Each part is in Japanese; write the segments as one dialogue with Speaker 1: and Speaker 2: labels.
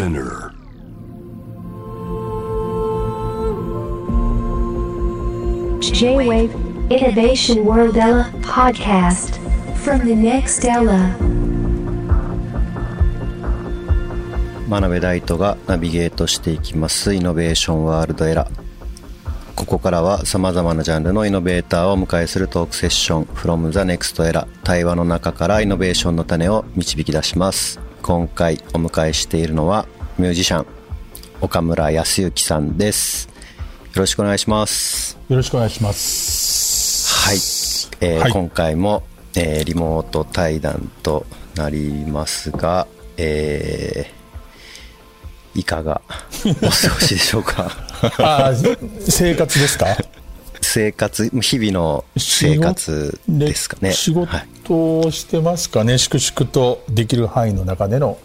Speaker 1: Spinner.
Speaker 2: J-Wave Innovation World Ella podcast from the next Ella.
Speaker 3: 真鍋大斗がナビゲートしていきます。イノベーションワールドエラ。ここからはさまざまなジャンルのイノベーターをお迎えするトークセッション。From the next era 対話の中からイノベーションの種を導き出します今回お迎えしているのはミュージシャン岡村康之さんです。よろしくお願いします。
Speaker 4: よろしくお願いします。
Speaker 3: はい、えー
Speaker 4: はい。
Speaker 3: 今回も、えーリモート対談となりますが、えーいかがお過ごしでしょうか？
Speaker 4: あー生活ですか？
Speaker 3: 生活日々の生活ですかね。
Speaker 4: 仕事
Speaker 3: はい、
Speaker 4: をしてますかね、粛々とできる範囲の中での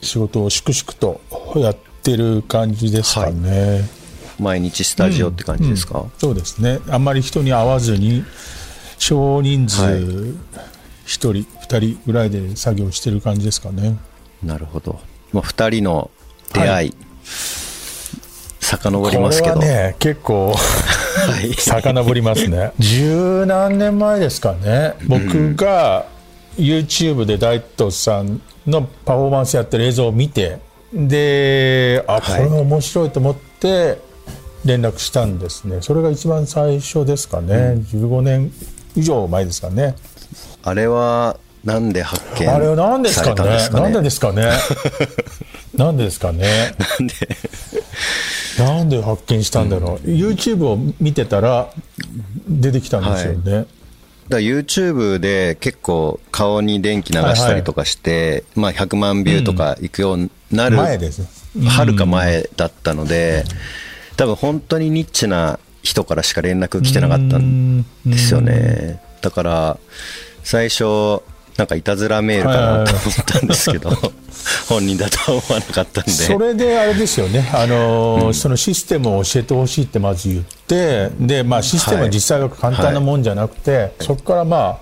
Speaker 4: 仕事を粛々とやってる感じですかね。
Speaker 3: 毎日スタジオって感じですか、
Speaker 4: そうですね。あんまり人に会わずに少人数
Speaker 3: はい。
Speaker 4: 1人、2人ぐらいで作業してる感じですかね。
Speaker 3: なるほど、まあ、2人の出会い、遡りますけど、
Speaker 4: これはね、結構
Speaker 3: はい、
Speaker 4: 遡りますね。十何年前ですかね。僕が YouTube で大東さんのパフォーマンスやってる映像を見てであこ
Speaker 3: はい。
Speaker 4: れ面白いと思って連絡したんですね。それが一番最初ですかね、15年以上前ですかね。
Speaker 3: あれはなんで発見
Speaker 4: あれは何です
Speaker 3: さ
Speaker 4: かね？
Speaker 3: れたんですかね？
Speaker 4: なんでですかね？なんでですかね？
Speaker 3: なんで？
Speaker 4: なんで発見したんだろう、YouTube を見てたら出てきたんですよね、
Speaker 3: だから YouTube で結構顔に電気流したりとかして、まあ100万ビューとかいくようになる、
Speaker 4: 前です。
Speaker 3: はるか前だったので、多分本当にニッチな人からしか連絡来てなかったんですよね。だから最初なんかいたずらメールかなと思ったんですけど、本人だとは思わなかったんで。
Speaker 4: それであれですよね、あのーそのシステムを教えてほしいってまず言って、でまあ、システムは実際は簡単なもんじゃなくて、そこからまあ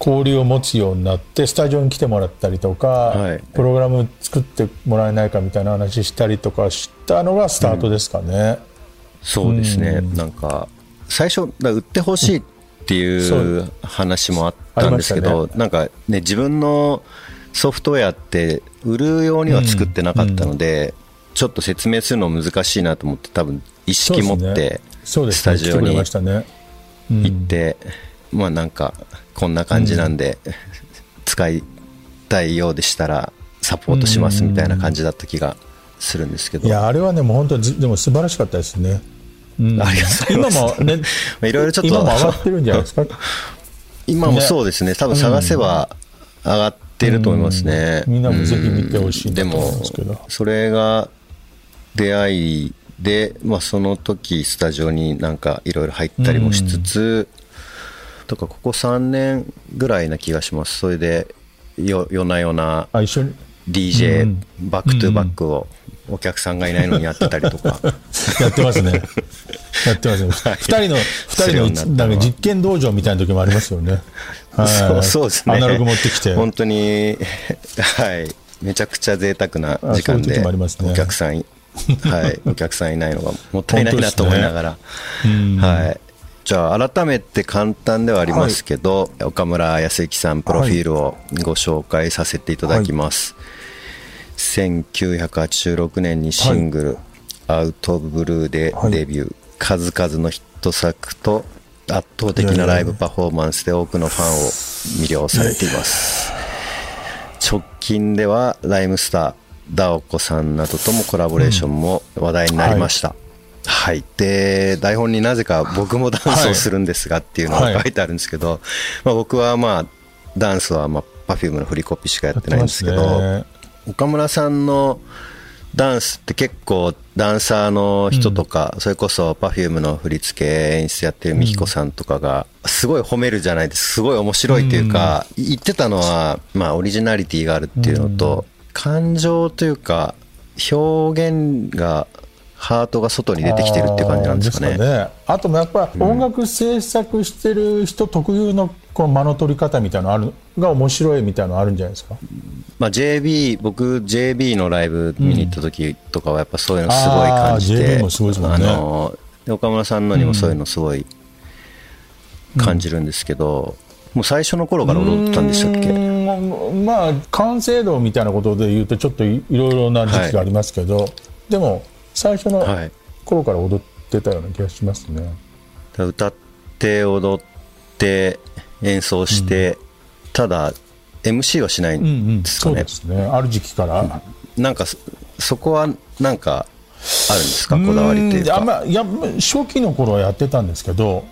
Speaker 4: 交流を持つようになって、スタジオに来てもらったりとか、
Speaker 3: はい。
Speaker 4: プログラム作ってもらえないかみたいな話したりとかしたのがスタートですかね。
Speaker 3: そうですね、なんか最初、だ売ってほしいっていう話もあったんですけど、
Speaker 4: ありま
Speaker 3: なんかね、自分のソフトウェアって、売るようには作ってなかったので、ちょっと説明するの難しいなと思って、多分意識持って、
Speaker 4: そうですね、
Speaker 3: スタジオに
Speaker 4: 来てくれましたね。
Speaker 3: 行って、まあなんか、こんな感じなんで、使いたいようでしたら、サポートしますみたいな感じだった気がするんですけど。
Speaker 4: いや、あれはね、もう本当ず、でも素晴らしかったですね。うん。
Speaker 3: ありがとうございます。
Speaker 4: 今もね、
Speaker 3: まあいろいろちょっと。
Speaker 4: 今も上がってるんじゃないですか？
Speaker 3: 今もそうですね、多分探せば上がってると思いますね。
Speaker 4: うん。みんなもぜひ見てほしいで
Speaker 3: も、それが出会いで、まあ、その時スタジオになんかいろいろ入ったりもしつつ、とかここ3年ぐらいな気がします。それで、よ夜な夜な。
Speaker 4: あ、一緒に？
Speaker 3: DJ
Speaker 4: うん
Speaker 3: バックトゥバックをお客さんがいないのにやってたりとか。
Speaker 4: やってますね。やってますね。二人の、
Speaker 3: するようになったのは
Speaker 4: 二人の、なんか実験道場みたいな時もありますよね。はい
Speaker 3: そうそうですね。
Speaker 4: アナログ持ってきて。
Speaker 3: 本当に、はい。めちゃくちゃ贅沢な時間で、お客さんい、はい。お客さんいないのがもったいないなと思いながら。
Speaker 4: うん
Speaker 3: はい。じゃあ、改めて簡単ではありますけど、岡村康之さん、プロフィールをご紹介させていただきます。1986年にシングル、アウト・オブ・ブルーでデビュー、数々のヒット作と圧倒的なライブパフォーマンスで多くのファンを魅了されています。直近ではライムスター、ダオコさんなどともコラボレーションも話題になりました。はい。で、台本になぜか僕もダンスをするんですがっていうのが
Speaker 4: はい。
Speaker 3: 書いてあるんですけど、まあ僕はまあ、ダンスはまあ、Perfume の振りコピーしかやってないんですけど、岡村さんのダンスって結構ダンサーの人とか、それこそ Perfume の振り付け演出やってる美彦さんとかが、すごい褒めるじゃないです。すごい面白いというか、言ってたのは、まあオリジナリティがあるっていうのと、感情というか、表現が、ハートが外に出てきてるっていう感じなんですかね。
Speaker 4: あね。あともやっぱ音楽制作してる人特有のこの間の取り方みたいなのあるが面白いみたいなのあるんじゃないですか、
Speaker 3: まあ、JB 僕 JB のライブ見に行った時とかはやっぱそういうのすごい感じて、
Speaker 4: あー JB もすごいですもんね
Speaker 3: あので岡村さんのにもそういうのすごい感じるんですけど、もう最初の頃から踊ったんでしたっけ
Speaker 4: まあ完成度みたいなことで言うとちょっといいろいろな時期がありますけど、でも最初の
Speaker 3: はい
Speaker 4: 頃から踊ってたような気がしますね、
Speaker 3: 歌って踊って演奏して、ただ MC はしない
Speaker 4: うんうんん
Speaker 3: ですかね。
Speaker 4: そうで、すね。ある時期から、
Speaker 3: なんかそそこはなんかあるんですか？こだわりというか。
Speaker 4: んあんまいや初期の頃はやってたんですけど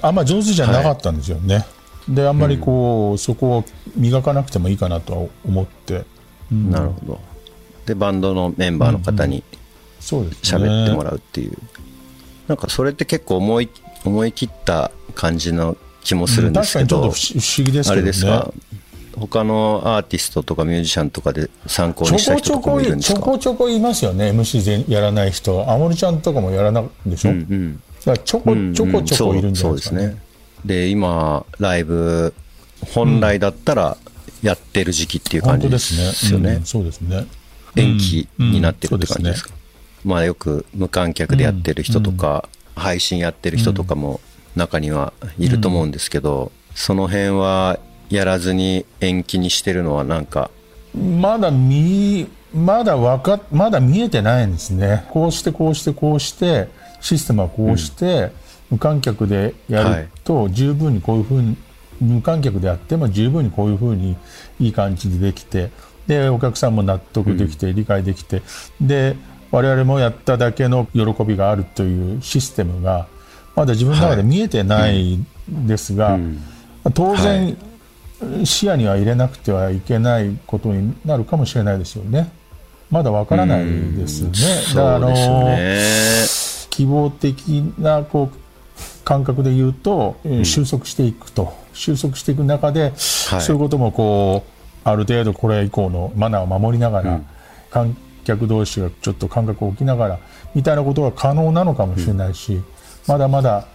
Speaker 4: あんま上手じゃなかったんですよね、であんまりこう、そこを磨かなくてもいいかなとは思って。
Speaker 3: なるほど。でバンドのメンバーの方に喋ってもらうっていう、なんかそれって結構思い思い切った感じの気もするんですけど、
Speaker 4: 確かにちょっと不思議です
Speaker 3: あ
Speaker 4: けどね。
Speaker 3: れですか？他のアーティストとかミュージシャンとかで参考にした人とかも
Speaker 4: こ
Speaker 3: いるんですか？
Speaker 4: ちょこちょこいますよね。MC 全やらない人。あもるちゃんとかもやらないでしょ、
Speaker 3: うんうん。
Speaker 4: だからちょこちょこちょこいるんじゃ
Speaker 3: そう
Speaker 4: ないですかね,、
Speaker 3: そうですね。で今ライブ本来だったらやってる時期っていう感じで
Speaker 4: すね。
Speaker 3: すよね。
Speaker 4: うんそうですね。
Speaker 3: 延期になってるって感じです
Speaker 4: うん。
Speaker 3: か、まあよく無観客でやってる人とか、配信やってる人とかも中にはいると思うんですけど、その辺はやらずに延期にしてるのはなんか。
Speaker 4: まだ見まだわかまだ見えてないんですね。こうしてこうしてこうしてシステムはこうして、無観客でやると十分にこういうふうに無観客でやっても十分にこういうふうにいい感じでできてでお客さんも納得できて、理解できてで我々もやっただけの喜びがあるというシステムがまだ自分の中で見えてないんですが、当然、
Speaker 3: はい。
Speaker 4: 視野には入れなくてはいけないことになるかもしれないですよね。まだわからないですね。だから
Speaker 3: ね。
Speaker 4: 希望的なこう感覚で言うと、収束していくと。収束していく中で、そういうこともこうある程度これ以降のマナーを守りながら、観客同士がちょっと感覚を置きながらみたいなことが可能なのかもしれないし、まだまだ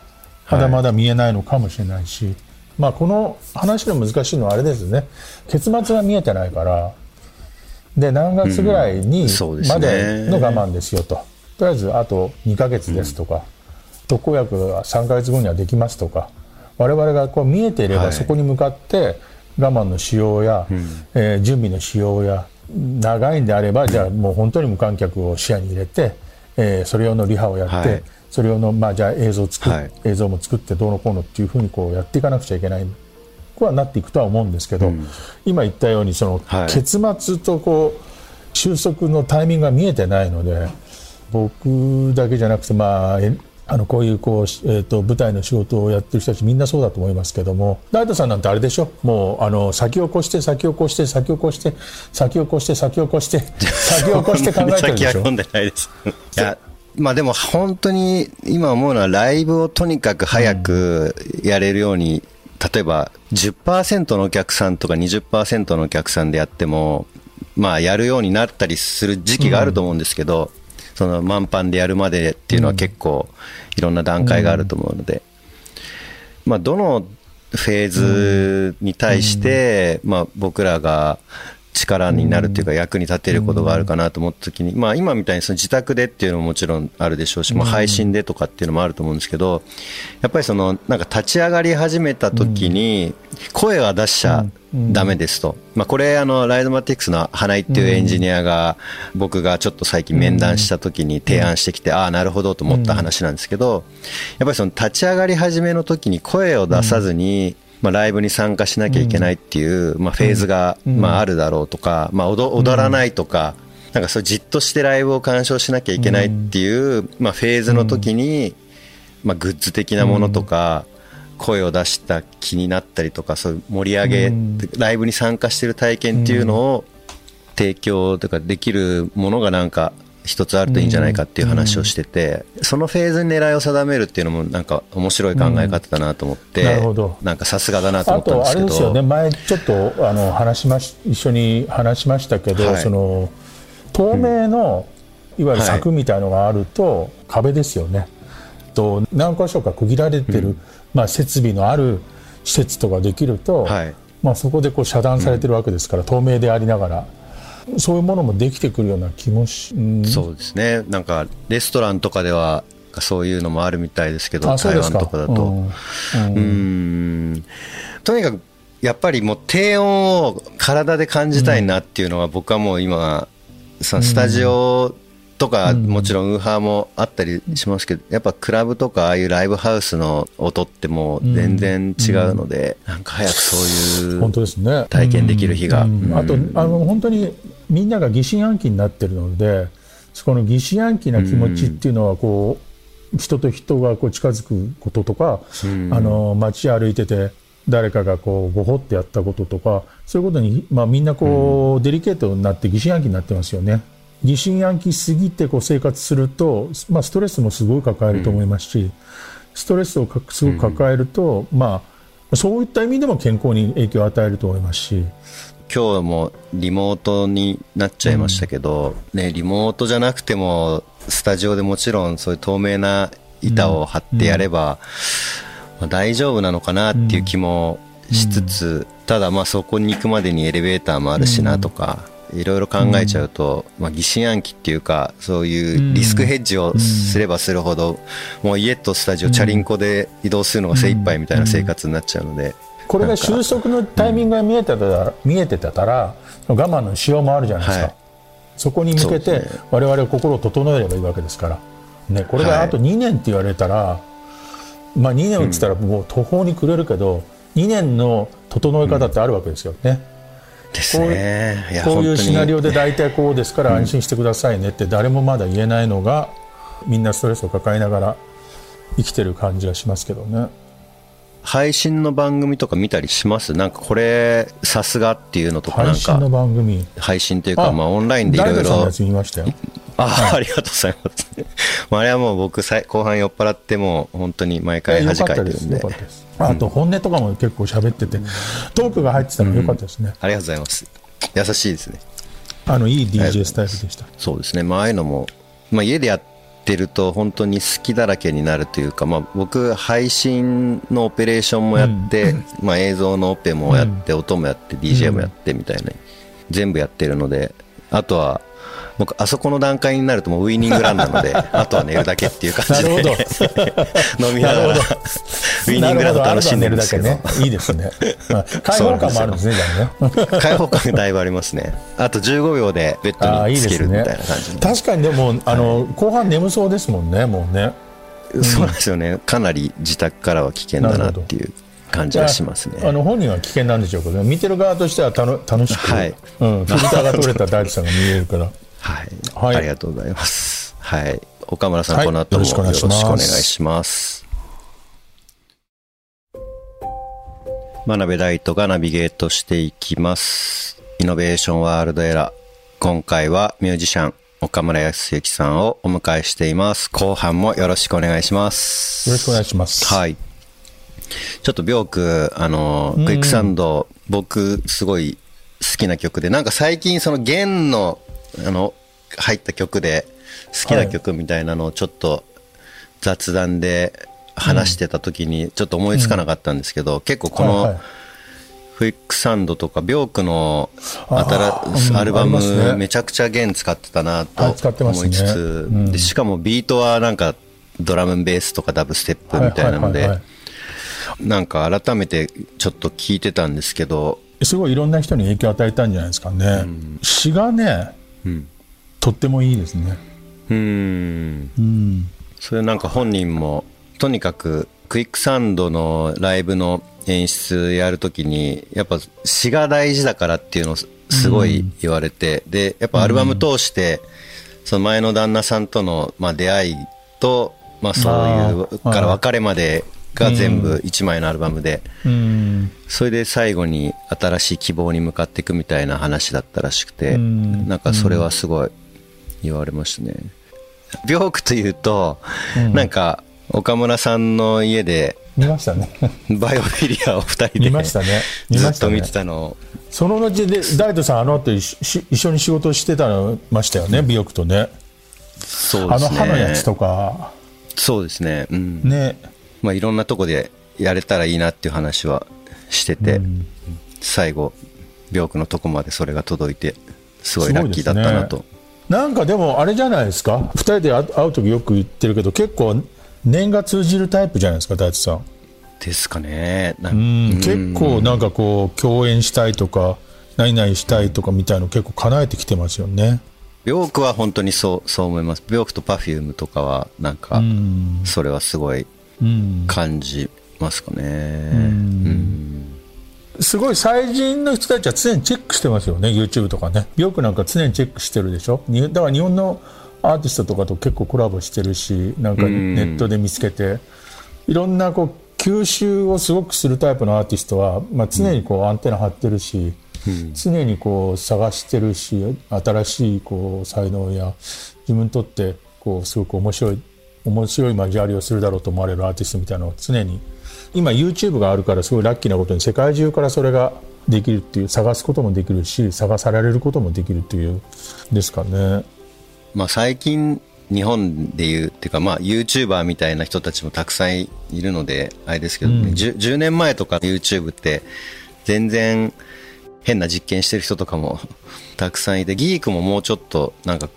Speaker 4: まだまだ見えないのかもしれないし、まあ、この話の難しいのはあれですね。結末が見えてないから。で何月ぐらいにまでの我慢ですよと、とりあえずあと2ヶ月ですとか、特効薬は3ヶ月後にはできますとか。我々がこう見えていれば
Speaker 3: はい。
Speaker 4: そこに向かって我慢のしようや、えー準備のしようや長いんであればじゃあもう本当に無観客を視野に入れて、えーそれ用のリハをやって、
Speaker 3: はい
Speaker 4: それ用の、まあ、じゃあ映像を作っ、
Speaker 3: はい。
Speaker 4: 映像も作ってどうのこうのっていうふうにこうやっていかなくちゃいけないこはなっていくとは思うんですけど、今言ったようにその
Speaker 3: はい。
Speaker 4: 結末とこう収束のタイミングが見えてないので僕だけじゃなくて、まあ、えあのこういうこう、えー、と舞台の仕事をやってる人たちみんなそうだと思いますけども大田さんなんてあれでしょ？もうあの先を越して先を越して先を越して先を越して先を越して先を越して考えてるでしょ？
Speaker 3: まあでも本当に今思うのはライブをとにかく早くやれるように、例えば10%のお客さんとか20%のお客さんでやっても、まあやるようになったりする時期があると思うんですけど、その満帆でやるまでっていうのは結構いろんな段階があると思うので、まあどのフェーズに対して、まあ僕らが力になるっていうか役に立てることがあるかなと思った時に、まあ今みたいにその自宅でっていうのももちろんあるでしょうし、まあ配信でとかっていうのもあると思うんですけど、やっぱりそのなんか立ち上がり始めた時に声は出しちゃダメですと。まあこれあのライドマティクスの花井っていうエンジニアが僕がちょっと最近面談した時に提案してきて、ああなるほどと思った話なんですけど、やっぱりその立ち上がり始めの時に声を出さずに、まあ、ライブに参加しなきゃいけないっていう、まあ、フェーズが、まあ、あるだろうとか、まあ、踊踊らないとか、なんかそうじっとしてライブを鑑賞しなきゃいけないっていう、まあ、フェーズの時に、まあ、グッズ的なものとか、声を出した気になったりとかそういう盛り上げ、ライブに参加してる体験っていうのを提供とかできるものがなんか一つあるといいんじゃないかっていう話をしてて、そのフェーズに狙いを定めるっていうのもなんか面白い考え方だなと思って、
Speaker 4: なるほど。
Speaker 3: なんかさすがだなと思
Speaker 4: あとあ
Speaker 3: ったんですけど。
Speaker 4: れですよね。前ちょっとあの話しまし一緒に話しましたけど、
Speaker 3: はい。
Speaker 4: その透明の、いわゆる柵みたいのがあると、壁ですよね。と何箇所か区切られてる、まあ、設備のある施設とかできると、
Speaker 3: はい。
Speaker 4: まあ、そこでこう遮断されてるわけですから、透明でありながらそういうものもできてくるような気もし、うん。
Speaker 3: そうですね。なんかレストランとかではそういうのもあるみたいですけど台湾とかだと。
Speaker 4: うん。
Speaker 3: とにかくやっぱりもう低音を体で感じたいなっていうのは僕はもう今そのスタジオとかもちろんウーハーもあったりしますけどやっぱクラブとかああいうライブハウスの音ってもう全然違うのでなんか早くそういう
Speaker 4: 本当ですね。
Speaker 3: 体験できる日が。うん。
Speaker 4: うん。あとあの本当にみんなが疑心暗鬼になってるのでそこの疑心暗鬼な気持ちっていうのはこう、人と人がこう近づくこととか、あの街歩いてて誰かがこうごほってやったこととかそういうことに、まあ、みんなこう、デリケートになって疑心暗鬼になってますよね。疑心暗鬼すぎてこう生活すると、まあ、ストレスもすごい抱えると思いますし、ストレスをかすごく抱えると、まあ、そういった意味でも健康に影響を与えると思いますし、
Speaker 3: 今日もリモートになっちゃいましたけど、ね、リモートじゃなくてもスタジオでもちろんそういう透明な板を張ってやれば、まあ大丈夫なのかなっていう気もしつつ、ただまあそこに行くまでにエレベーターもあるしなとか、いろいろ考えちゃうと、まあ、疑心暗鬼っていうかそういうリスクヘッジをすればするほど、もう家とスタジオチャリンコで移動するのが精一杯みたいな生活になっちゃうので。
Speaker 4: これが収束のタイミングが見えてたら,、見えてたら我慢のしようもあるじゃないですか、
Speaker 3: はい。
Speaker 4: そこに向けて我々は心を整えればいいわけですから、ね、これがあと2年って言われたら、まあ、2年って言ったらもう途方に暮れるけど、2年の整え方ってあるわけですよ。ね。
Speaker 3: ですね。
Speaker 4: こういうシナリオで大体こうですから安心してくださいねって誰もまだ言えないのがみんなストレスを抱えながら生きてる感じがしますけどね。
Speaker 3: 配信の番組とか見たりします？なんかこれさすがっていうのとかなん
Speaker 4: 配信の
Speaker 3: か
Speaker 4: 番組。
Speaker 3: 配信というかまあオンラインでいろいろ。あありがとうございます。まああれはもう僕さい後半酔っ払ってもう本当に毎回恥かいてるんで。
Speaker 4: あと本音とかも結構喋ってて、トークが入ってたの良かったですね。
Speaker 3: ありがとうございます。優しいですね。
Speaker 4: あのいい DJ スタイルでした。
Speaker 3: そうですね。まあああいうのも、まあ、家でやってると本当に好きだらけになるというか、まあ、僕配信のオペレーションもやって、まあ、映像のオペもやって、音もやって DJ もやってみたいな、全部やってるのであとは僕あそこの段階になるともうウイニングランなので あとは寝るだけっていう感じで。飲みながら。ウイニングランド楽しんでるんですけど。
Speaker 4: どね。いいですね。まあ 開放感もあるんですね。
Speaker 3: 開放感がだいぶありますね。あと15秒でベッ
Speaker 4: あ
Speaker 3: ドにつけるみたいな感じ。
Speaker 4: 確かにでもあの後半眠そうですもんね、もうね。
Speaker 3: そうなんですよね。かなり自宅からは危険だなっていう感じがしますね。
Speaker 4: あの本人は危険なんでしょうけど、見てる側としてはたの楽しく、
Speaker 3: はい。
Speaker 4: うん、フィルターが取れた大地さんが見えるから。
Speaker 3: はい、
Speaker 4: はい
Speaker 3: ありがとうございます。はい、岡村さん、
Speaker 4: はい
Speaker 3: この後もよろしくお願い
Speaker 4: し
Speaker 3: ます。真鍋大斗がナビゲートしていきます。イノベーションワールドエラー。今回はミュージシャン、岡村康之さんをお迎えしています。後半もよろしくお願いします。
Speaker 4: よろしくお願いします。
Speaker 3: はい。ちょっとビョーク、あの、クイックサンド、僕、すごい好きな曲で、なんか最近その弦の、あの、入った曲で、好きな曲みたいなのをちょっと雑談で話してた時に、ちょっと思いつかなかったんですけど、結構この
Speaker 4: はいはい、
Speaker 3: クイックサンドとか、ビョークのアルバム、めちゃくちゃ弦使ってたなと思いつつ、
Speaker 4: うん。
Speaker 3: でしかもビートはなんか、ドラムベースとかダブステップみたいなのでなんか改めてちょっと聞いてたんですけど、
Speaker 4: すごいいろんな人に影響を与えたんじゃないですかね。詩がね、
Speaker 3: うん。
Speaker 4: とってもいいですね。
Speaker 3: うーん。
Speaker 4: うん。
Speaker 3: それなんか本人も、とにかく、クイックサンドのライブの演出やるときに、やっぱ詩が大事だからっていうのをすすごい言われて、で、やっぱアルバム通して、その前の旦那さんとの、まあ、出会いと、まあそういう、から別れまでが全部一枚のアルバムで、
Speaker 4: うん。
Speaker 3: それで最後に新しい希望に向かっていくみたいな話だったらしくて、
Speaker 4: うん
Speaker 3: なんかそれはすごい言われましたね。ビョークというと、なんか岡村さんの家で
Speaker 4: 見ましたね。
Speaker 3: バイオフィリアを二人で
Speaker 4: 見ましたね。
Speaker 3: ずっと見て。たのを
Speaker 4: その後で、大斗さん、あの後一緒一緒に仕事してたのましたよね、美容区とね。あの
Speaker 3: そうですね。
Speaker 4: 歯のやつとか、
Speaker 3: そうですね。うん。
Speaker 4: ね。
Speaker 3: まあいろんなとこでやれたらいいなっていう話はしてて、最後、病気のとこまでそれが届いて、すごいラッキーだったなと。
Speaker 4: なんかでも、あれじゃないですか、2人で会う時よく言ってるけど、結構、念が通じるタイプじゃないですか、大地さん。
Speaker 3: ですかね。な
Speaker 4: うん結構なんかこう、共演したいとか、何々したいとかみたいの結構叶えてきてますよね。
Speaker 3: 病気は本当にそう、そう思います。病気と Perfume とかは、なんか、それはすごい
Speaker 4: うん
Speaker 3: 感じますかね。うん。
Speaker 4: すごい最人の人たちは常にチェックしてますよね、YouTube とかね。よくなんか常にチェックしてるでしょ？にだから日本のアーティストとかと結構コラボしてるし、なんかネットで見つけて、いろんなこう吸収をすごくするタイプのアーティストは、まあ、常にこうアンテナ張ってるし、常にこう探してるし、新しいこう才能や自分にとってこうすごく面白い面白い交わりをするだろうと思われるアーティストみたいなのを常に。今 YouTube があるからすごいラッキーなことに世界中からそれができるっていう探すこともできるし探されることもできるっていうですかね。
Speaker 3: まあ最近、日本でいう、っていうかまあ YouTuber みたいな人たちもたくさんいるので、あれですけど、ね 10, 10年前とか YouTube って全然変な実験してる人とかもたくさんいて、ギークももうちょっとなんか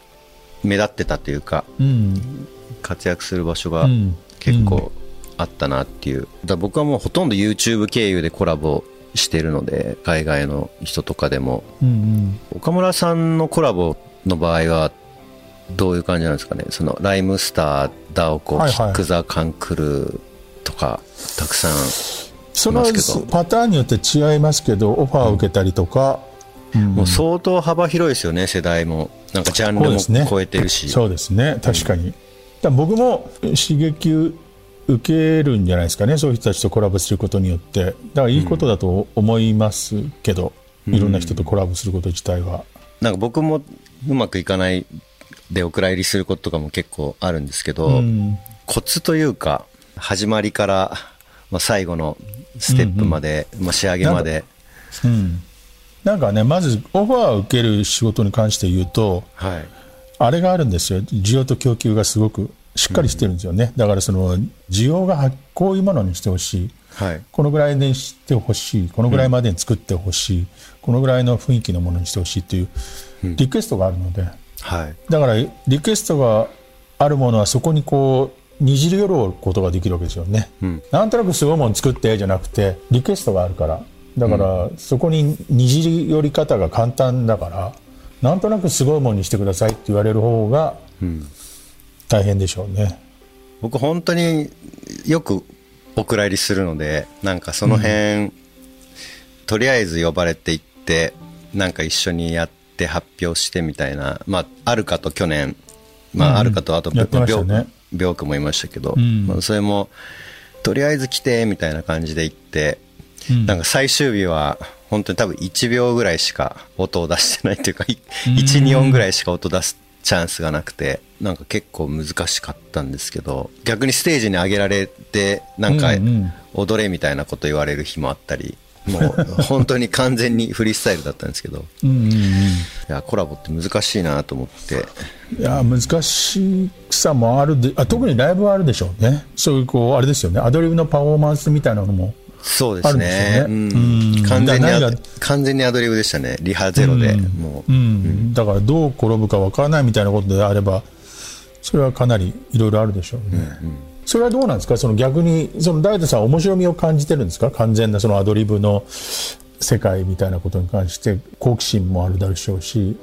Speaker 3: 目立ってたというか、
Speaker 4: うん
Speaker 3: 活躍する場所が
Speaker 4: うん。
Speaker 3: 結構あったなっていう。だから僕はもうほとんど YouTube 経由でコラボしてるので、海外の人とかでも。
Speaker 4: うん
Speaker 3: 岡村さんのコラボの場合は、どういう感じなんですかね？その、ライムスター、ダオコ、
Speaker 4: はいはい。
Speaker 3: キック・ザ・カンクルーとか、たくさん。
Speaker 4: その
Speaker 3: いますけど。
Speaker 4: パターンによって違いますけどオファーを受けたりとか、
Speaker 3: もう相当幅広いですよね、世代も。なんかジャンルも超えてるし。
Speaker 4: そうですね。確かに、だ僕も刺激受けるんじゃないですかね。そういう人たちとコラボすることによって。だからいいことだと思いますけど、いろんな人とコラボすること自体は、
Speaker 3: なんか僕もうまくいかないでお蔵入りすることとかも結構あるんですけど、
Speaker 4: うん。
Speaker 3: コツというか、始まりから、まあ、最後のステップまで、まあ、仕上げまで、
Speaker 4: うん、なんかねまずオファーを受ける仕事に関して言うと
Speaker 3: はい。
Speaker 4: あれがあるんですよ。需要と供給がすごくしっかりしてるんですよね、だからその需要がはこういうものにしてほしい。
Speaker 3: はい。
Speaker 4: このぐらいにしてほしい。このぐらいまでに作ってほしい、このぐらいの雰囲気のものにしてほしいというリクエストがあるので、
Speaker 3: はい。
Speaker 4: だからリクエストがあるものはそこにこうにじり寄ることができるわけですよね、
Speaker 3: ん。
Speaker 4: なんとなくすごいもの作ってじゃなくてリクエストがあるから。だからそこににじり寄り方が簡単だからなんとなくすごいものにしてくださいって言われる方が大変でしょうね、
Speaker 3: 僕本当によくお蔵入りするので、なんかその辺、とりあえず呼ばれていって、なんか一緒にやって発表してみたいな、まあ、あるかと去年、まあ、あるかとあと、
Speaker 4: やってましたね。
Speaker 3: 病気もいましたけど、
Speaker 4: ん。
Speaker 3: まあ、それも、とりあえず来て、みたいな感じで行って、
Speaker 4: うん。
Speaker 3: なんか最終日は、本当に多分1秒ぐらいしか音を出してないというか、い1、2音ぐらいしか音出すチャンスがなくて、なんか結構難しかったんですけど、逆にステージに上げられて、なんか踊れみたいなこと言われる日もあったり、もう本当に完全にフリースタイルだったんですけど、いや、コラボって難しいなと思って、
Speaker 4: いや難しさもあるであ特にライブはあるでしょうね。そういうこうあれですよね。アドリブのパフォーマンスみたいなのも
Speaker 3: そうですね。完全にアドリブでしたね。リハゼロで、もう。
Speaker 4: うん、だからどう転ぶかわからないみたいなことであればそれはかなりいろいろあるでしょうね、それはどうなんですか？その逆にその大田さんは面白みを感じてるんですか？完全なそのアドリブの世界みたいなことに関して好奇心もあるだろうし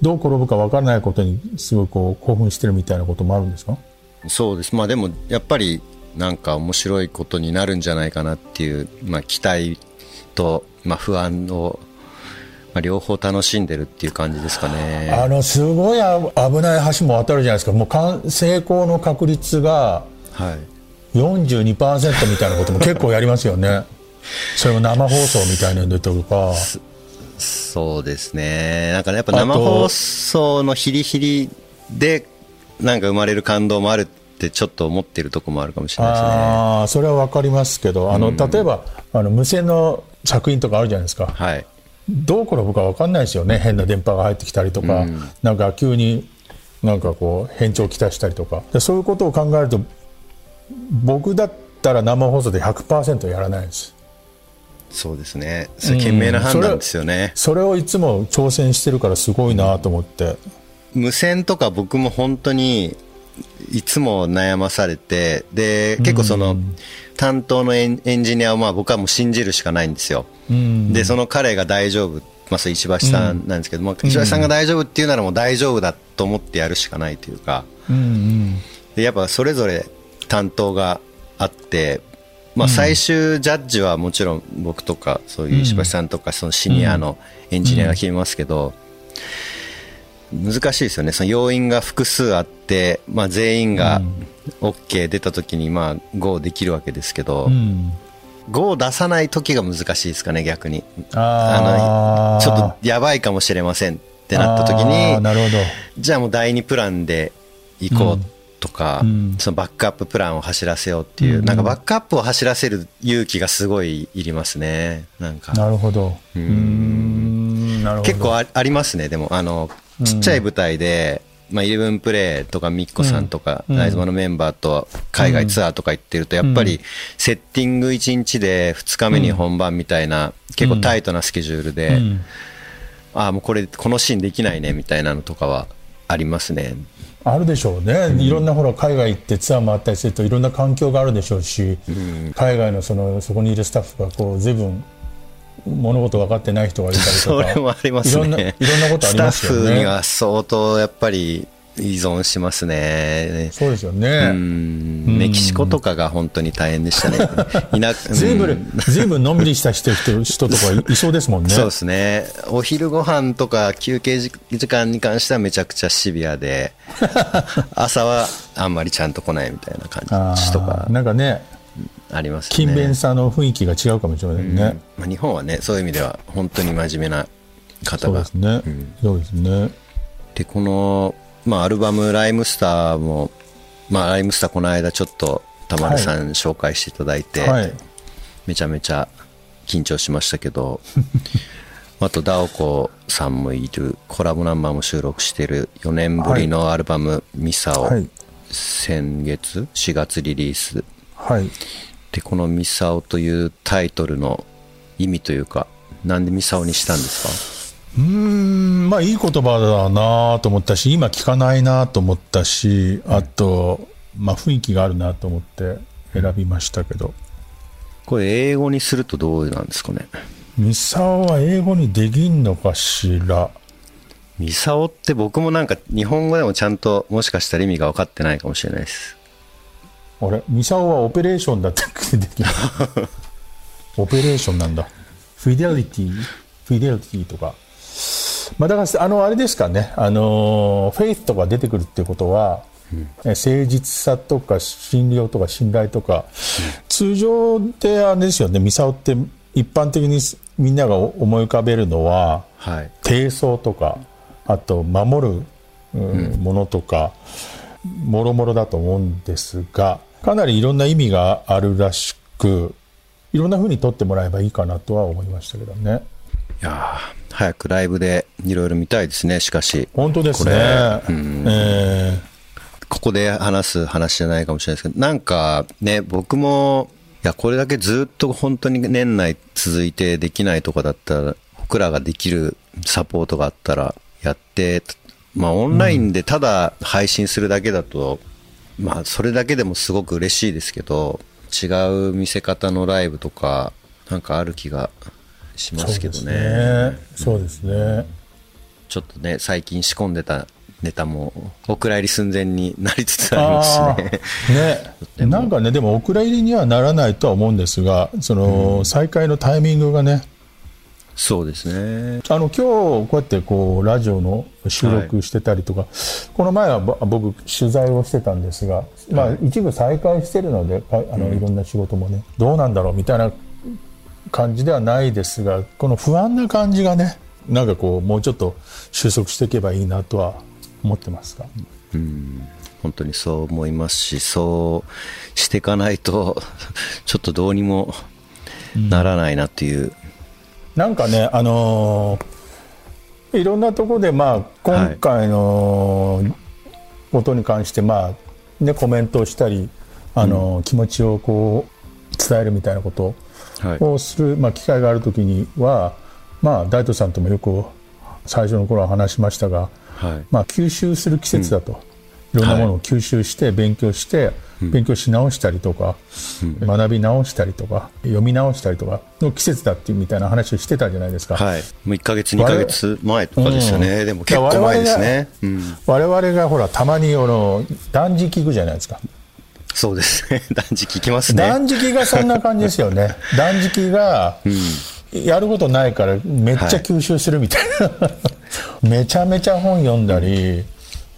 Speaker 4: どう転ぶかわからないことにすごいこう興奮してるみたいなこともあるんですか？
Speaker 3: そうです。まあでも、やっぱり、なんか面白いことになるんじゃないかなっていう、まあ期待と、まあ不安を、まあ両方楽しんでるっていう感じですかね。
Speaker 4: あのすごいあ危ない橋も渡るじゃないですかもう成功の確率が
Speaker 3: はい。
Speaker 4: 42%みたいなことも結構やりますよね それも生放送みたいなのでとか
Speaker 3: そうですね。なんかね、やっぱ生放送のヒリヒリで、なんか生まれる感動もあるってちょっと思ってるとこもあるかもしれないですね。
Speaker 4: ああそれは分かりますけどあの、例えばあの無線の作品とかあるじゃないですか
Speaker 3: はい。
Speaker 4: どう転ぶか分かんないですよね変な電波が入ってきたりとか、なんか急になんかこう変調をきたしたりとかでそういうことを考えると僕だったら生放送で100%やらないです
Speaker 3: そうですね。それ賢明な判断ですよね。
Speaker 4: それをいつも挑戦してるからすごいなと思って。
Speaker 3: 無線とか僕も本当にいつも悩まされて、で、結構その、担当のエンジニアをまあ僕はもう信じるしかないんですよ。
Speaker 4: うん。
Speaker 3: で、その彼が大丈夫、まあ石橋さんなんですけども、石橋さんが大丈夫っていうならもう大丈夫だと思ってやるしかないというか、で、やっぱそれぞれ担当があって、まあ最終ジャッジはもちろん僕とか、そういう石橋さんとか、そのシニアのエンジニアが決めますけど、難しいですよね。その要因が複数あって、まあ全員が OK 出た時にまあ GO できるわけですけど、
Speaker 4: うん。
Speaker 3: GO を出さない時が難しいですかね、逆に。
Speaker 4: あー
Speaker 3: ちょっとやばいかもしれませんってなった時に、
Speaker 4: なるほど。
Speaker 3: じゃあもう第2プランで行こうとか、
Speaker 4: うん
Speaker 3: そのバックアッププランを走らせようっていう、
Speaker 4: うん
Speaker 3: なんかバックアップを走らせる勇気がすごいいりますね。なんか。
Speaker 4: なるほど。うーん。
Speaker 3: 結構あありますね、でも、あの、ちっちゃい舞台で、まあ、イレブンプレイとかミッコさんとか、
Speaker 4: うん。
Speaker 3: ライズマのメンバーと海外ツアーとか行ってると、やっぱりセッティング1日で2日目に本番みたいな、結構タイトなスケジュールで、
Speaker 4: うん。
Speaker 3: ああ、もうこれ、このシーンできないねみたいなのとかはありますね。
Speaker 4: あるでしょうね、いろんなほら海外行ってツアー回ったりするといろんな環境があるでしょうし、海外のそのそこにいるスタッフがこう随分物事分かってない人がいたりとか
Speaker 3: それもありますね。
Speaker 4: いろんないろんなことありますよね
Speaker 3: スタッフには相当やっぱり依存しますね。
Speaker 4: そうですよ
Speaker 3: う
Speaker 4: ね、
Speaker 3: んメキシコとかが本当に大変でしたね。いな
Speaker 4: ずいぶんずいぶんのんびりした人 人とかいいそうですもんね
Speaker 3: そうですね。お昼ご飯とか休憩時時間に関してはめちゃくちゃシビアで、朝はあんまりちゃんと来ないみたいな感
Speaker 4: あ
Speaker 3: じとか
Speaker 4: ーなんかね
Speaker 3: ありますね。
Speaker 4: 勤勉さの雰囲気が違うかもしれませんね、
Speaker 3: まあ、日本はね、そういう意味では本当に真面目な方が。
Speaker 4: そうですね、そうですね。
Speaker 3: でこの、まあ、アルバム「ライムスターも」まあ、ライムスターこの間ちょっと田丸さん紹介していただいて、
Speaker 4: はい。
Speaker 3: めちゃめちゃ緊張しましたけど あとダオコさんもいるコラボナンバーも収録してる4年ぶりのアルバム「ミサ」を
Speaker 4: はい。
Speaker 3: 先月4月リリース。
Speaker 4: はい
Speaker 3: でこの「ミサオ」というタイトルの意味というかなんでミサオにしたんですか？
Speaker 4: うーんまあいい言葉だなと思ったし今聞かないなと思ったしあと、まあ、雰囲気があるなと思って選びましたけど。
Speaker 3: これ英語にするとどうなんですかね？
Speaker 4: ミサオは英語にできんのかしら？
Speaker 3: ミサオって僕もなんか日本語でもちゃんともしかしたら意味が分かってないかもしれないです。
Speaker 4: あれ？ミサオはオペレーションだってできるオペレーションなんだ。フィデリティ？フィデリティとか。まあだからあのあれですかね。あのフェイスとか出てくるってことは、え誠実さとか信用とか信頼とか、通常であれですよね。ミサオって一般的にみんなが思い浮かべるのは
Speaker 3: はい。
Speaker 4: 低層とかあと守る、うん。ものとかもろもろだと思うんですがかなりいろんな意味があるらしくいろんな風に取ってもらえばいいかなとは思いましたけどね。
Speaker 3: いやー早くライブでいろいろ見たいですね、しかし。
Speaker 4: 本当ですね、
Speaker 3: これうん。
Speaker 4: え。
Speaker 3: ここで話す話じゃないかもしれないですけど、なんかね、僕も、いや、これだけずっと本当に年内続いてできないとかだったら、僕らができるサポートがあったらやって、まあオンラインでただ配信するだけだと、まあそれだけでもすごく嬉しいですけど、違う見せ方のライブとか、なんかある気がしますけど
Speaker 4: そう
Speaker 3: ね。
Speaker 4: ですね。そうですね
Speaker 3: ちょっとね、最近仕込んでたネタも、お蔵入り寸前になりつつありますし
Speaker 4: あ
Speaker 3: ね。
Speaker 4: ーねなんかねでもお蔵入りにはならないとは思うんですがその、再開のタイミングがね
Speaker 3: そうですね。
Speaker 4: あの今日こうやってこうラジオの収録してたりとか、この前はぼ僕取材をしてたんですが、まあ、一部再開してるのでかあのいろんな仕事もね、どうなんだろうみたいな感じではないですがこの不安な感じがねなんかこうもうちょっと収束していけばいいなとは思ってますが、
Speaker 3: 本当にそう思いますし、そうしていかないと、ちょっとどうにもならないなっていう。
Speaker 4: なんかねあのーいろんなところでまあ今回のことに関してまあねコメントをしたりあのー気持ちをこう伝えるみたいなことをする、まあ、機会があるときには、まあ、大東さんともよく最初の頃は話しましたが、
Speaker 3: はい。
Speaker 4: まあ、吸収する季節だと、いろんなものを吸収して勉強して、勉強し直したりとか、学び直したりとか読み直したりとかの季節だっていうみたいな話をしてたじゃないですか、
Speaker 3: はい。もう1ヶ月、2ヶ月前とかですよね。
Speaker 4: うん
Speaker 3: でも結構前ですね。うん。
Speaker 4: 我々がほらたまにあの断食行くじゃないですか
Speaker 3: そうですね。断食聞きますね。
Speaker 4: 断食がそんな感じですよね 断食がやることないからめっちゃ吸収するみたいな、めちゃめちゃ本読んだり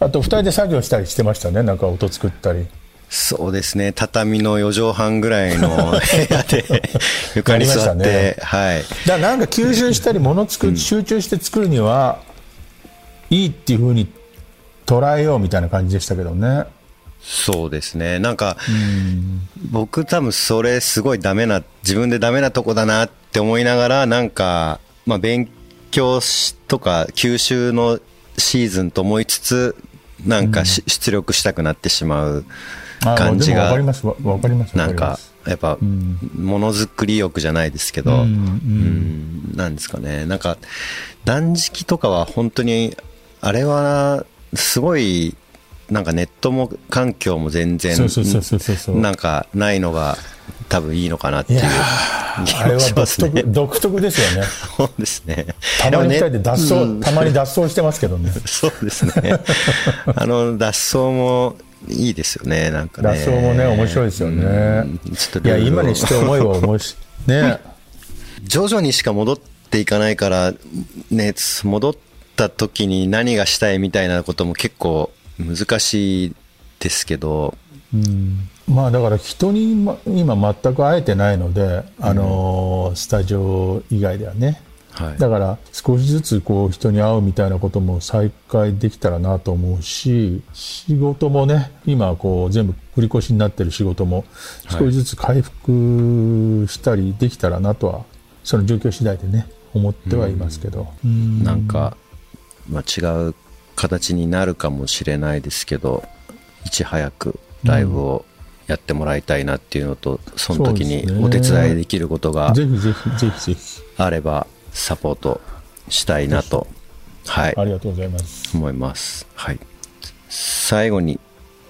Speaker 4: あと2人で作業したりしてましたねなんか音作ったり
Speaker 3: そうですね。畳の4畳半ぐらいの 部屋で 床に座って、はい。
Speaker 4: だからなんか吸収したり物作る、集中して作るにはいいっていうふうに捉えようみたいな感じでしたけどね
Speaker 3: そうですね。なんか、僕多分それすごいダメな、自分でダメなとこだなって思いながら、なんか、まあ勉強しとか吸収のシーズンと思いつつ、なんかし、出力したくなってしまう
Speaker 4: あ
Speaker 3: 感じがなんかやっぱ、ものづくり欲じゃないですけど、うんなんですかね。なんか、断食とかは本当に、あれは、すごい、なんかネットも環境も全然、なんかないのが多分いいのかなっていう気がします
Speaker 4: 独特,、
Speaker 3: ね。
Speaker 4: 独特ですよね
Speaker 3: そうですね。
Speaker 4: たまに二人で脱走、
Speaker 3: うん
Speaker 4: たまに脱走してますけどね
Speaker 3: そうですね。あの、脱走もいいですよね、なんかね。
Speaker 4: 脱走もね面白いですよね
Speaker 3: うんちょっと
Speaker 4: いや今にして思えば面白いね
Speaker 3: 徐々にしか戻っていかないから、ね、戻った時に何がしたいみたいなことも結構難しいですけど、
Speaker 4: まあだから人に今今全く会えてないので、あのースタジオ以外ではね。
Speaker 3: はい。
Speaker 4: だから少しずつこう人に会うみたいなことも再開できたらなと思うし仕事もね今こう全部繰り越しになってる仕事も
Speaker 3: はい。
Speaker 4: 少しずつ回復したりできたらなとはその状況次第でね思ってはいますけど、うん。
Speaker 3: なんか、まあ、違う形になるかもしれないですけど、いち早くライブをやってもらいたいなっていうのと、その時にお手伝いできることが
Speaker 4: ぜひぜひぜひぜひ
Speaker 3: あればサポートしたいなと、はい
Speaker 4: あ、りがとうございます
Speaker 3: 思います。はい。最後に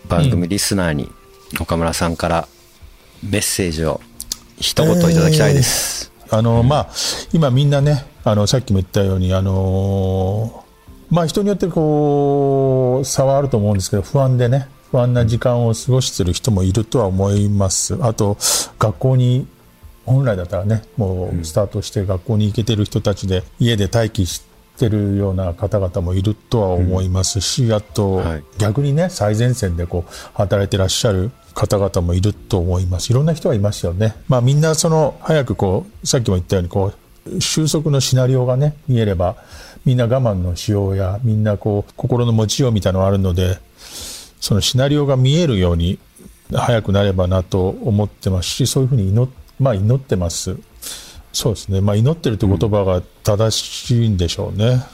Speaker 3: 番組リスナーに岡村さんからメッセージを一言いただきたいです。
Speaker 4: あのまあ、今みんなねあのさっきも言ったようにあのまあ人によってこう差はあると思うんですけど不安でね不安な時間を過ごしている人もいるとは思います。あと学校に本来だったらねもうスタートして学校に行けてる人たちで家で待機してるような方々もいるとは思いますし、あと、
Speaker 3: はい。
Speaker 4: 逆にね最前線でこう働いてらっしゃる方々もいると思います。いろんな人がいますよね。まあみんなその早くこうさっきも言ったようにこう収束のシナリオがね見えればみんな我慢のしようやみんなこう心の持ちようみたいなのがあるのでそのシナリオが見えるように早くなればなと思ってますしそういうふうに祈,、まあ、祈ってますそうですね、まあ、祈ってるって言葉が正しいんでしょうね、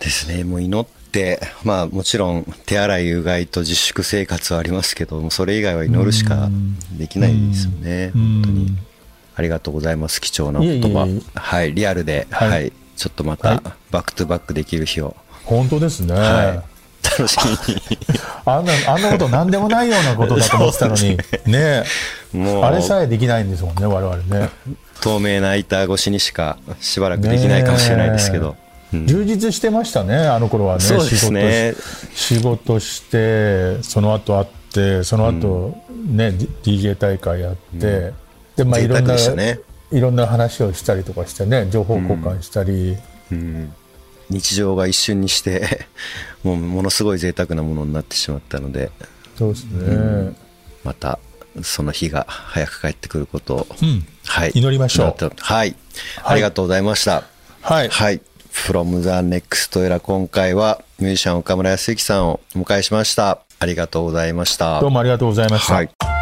Speaker 3: ですね。もう祈って、まあもちろん手洗いうがいと自粛生活はありますけども、それ以外は祈るしかできないですよね。本当に。ありがとうございます。貴重な言葉。はい。リアルで、
Speaker 4: はい
Speaker 3: はい。ちょっとま
Speaker 4: はい
Speaker 3: たバックトゥバックできる日を、
Speaker 4: 本当ですね、
Speaker 3: はい。楽しみに。
Speaker 4: あんなあんなこと何でもないようなことだと思ってたのに。ね。
Speaker 3: もう。
Speaker 4: あれさえできないんですもんね我々ね。
Speaker 3: 透明な板越しにしかしばらくできないかもしれないですけど、うん。
Speaker 4: 充実してましたねあの頃はね。
Speaker 3: そうですね。
Speaker 4: 仕事し仕事してその後会ってその後、ね D- DJ 大会やって、でまあいろんな、
Speaker 3: ね。
Speaker 4: いろんな話をしたりとかしてね情報交換したり、
Speaker 3: 日常が一瞬にして もうものすごい贅沢なものになってしまったので
Speaker 4: そうですね、
Speaker 3: またその日が早く帰ってくることを、
Speaker 4: うん。
Speaker 3: はい、
Speaker 4: 祈りましょう。
Speaker 3: 祈ってはい、ありがとうございました。
Speaker 4: はい。
Speaker 3: はい。from the next era 今回はミュージシャン岡村康之さんをお迎えしました。ありがとうございました。
Speaker 4: どうもありがとうございました、
Speaker 3: はい。